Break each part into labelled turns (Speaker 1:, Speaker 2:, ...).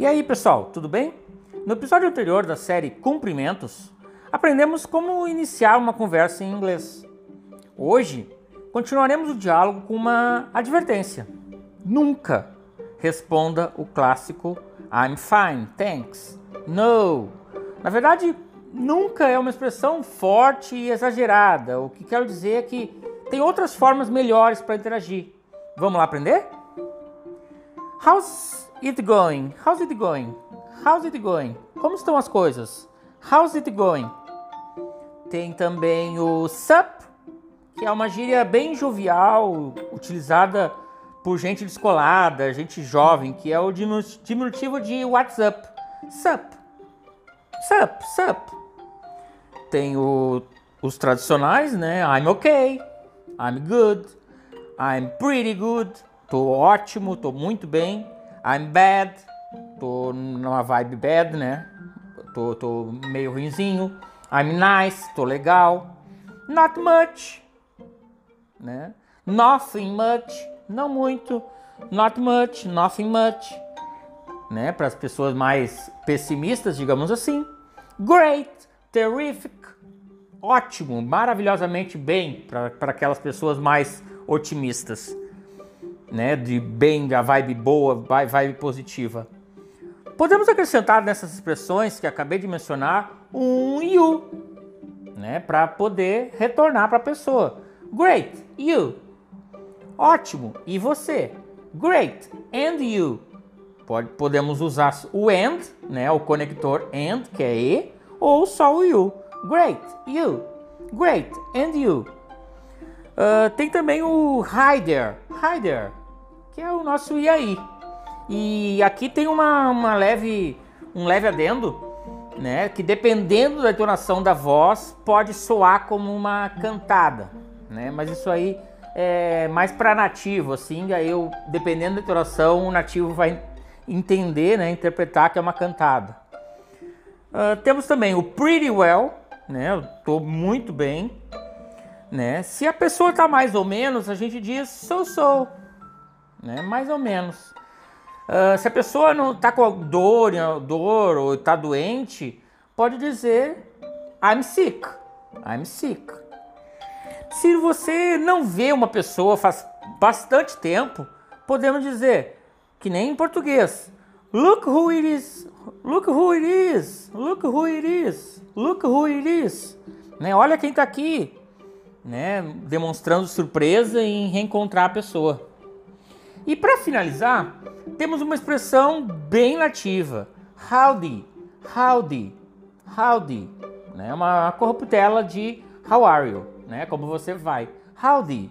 Speaker 1: E aí, pessoal, tudo bem? No episódio anterior da série Cumprimentos, aprendemos como iniciar uma conversa em inglês. Hoje, continuaremos o diálogo com uma advertência. Nunca responda o clássico I'm fine, thanks. No. Na verdade, nunca é uma expressão forte e exagerada. O que quero dizer é que tem outras formas melhores para interagir. Vamos lá aprender? How's it going? How's it going? How's it going? Como estão as coisas? How's it going? Tem também o sup, que é uma gíria bem jovial, utilizada por gente descolada, gente jovem, que é o diminutivo de WhatsApp. Sup. Sup, sup. Tem o, os tradicionais, né? I'm okay. I'm good. I'm pretty good. Tô ótimo, tô muito bem. I'm bad, tô numa vibe bad, né? Tô, tô meio ruinzinho. I'm nice, tô legal. Not much, né? Nothing much, não muito. Not much, nothing much, né? Para as pessoas mais pessimistas, digamos assim. Great, terrific, ótimo, maravilhosamente bem para aquelas pessoas mais otimistas né, de bem, da vibe boa, vibe positiva. Podemos acrescentar nessas expressões que acabei de mencionar um you, né, para poder retornar para a pessoa. Great, you. Ótimo, e você? Great, and you. Pode, podemos usar o and, né, o conector and, que é e, ou só o you. Great, you. Great, and you. Uh, tem também o hi there, hi there, que é o nosso e aí. E aqui tem uma, uma leve, um leve adendo, né? Que dependendo da entonação da voz, pode soar como uma cantada, né? Mas isso aí é mais para nativo, assim, aí eu, dependendo da entonação, o nativo vai entender, né? Interpretar que é uma cantada. Uh, temos também o pretty well, né? Eu tô muito bem, né? Se a pessoa tá mais ou menos, a gente diz so so, né? Mais ou menos. Uh, se a pessoa não está com dor, dor ou está doente, pode dizer I'm sick. I'm sick. Se você não vê uma pessoa faz bastante tempo, podemos dizer que nem em português. Look who it is. Look who it is. Look who it is. Look who it is. Né? Olha quem está aqui, né? Demonstrando surpresa em reencontrar a pessoa. E para finalizar, temos uma expressão bem nativa. Howdy, howdy, howdy. Né? Uma corruptela de how are you, né? Como você vai. Howdy,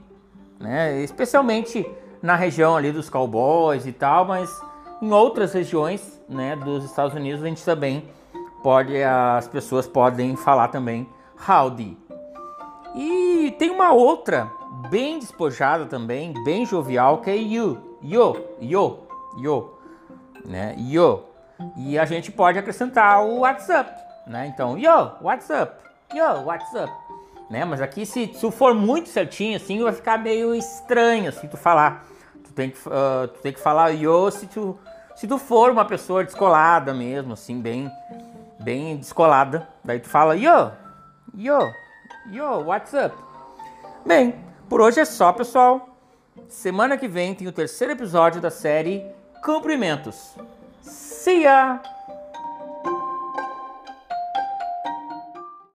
Speaker 1: né? Especialmente na região ali dos cowboys e tal, mas em outras regiões, né, dos Estados Unidos a gente também pode, as pessoas podem falar também howdy. E tem uma outra bem despojada também, bem jovial, que é you, yo, yo, yo, né? Yo. E a gente pode acrescentar o WhatsApp, né? Então, yo, WhatsApp, yo, WhatsApp, né? Mas aqui se tu for muito certinho assim, vai ficar meio estranho assim tu falar. Tu tem que, uh, tu tem que falar yo se tu se tu for uma pessoa descolada mesmo, assim, bem bem descolada. Daí tu fala yo, yo, yo, WhatsApp. Bem, por hoje é só, pessoal. Semana que vem tem o terceiro episódio da série Cumprimentos. See ya!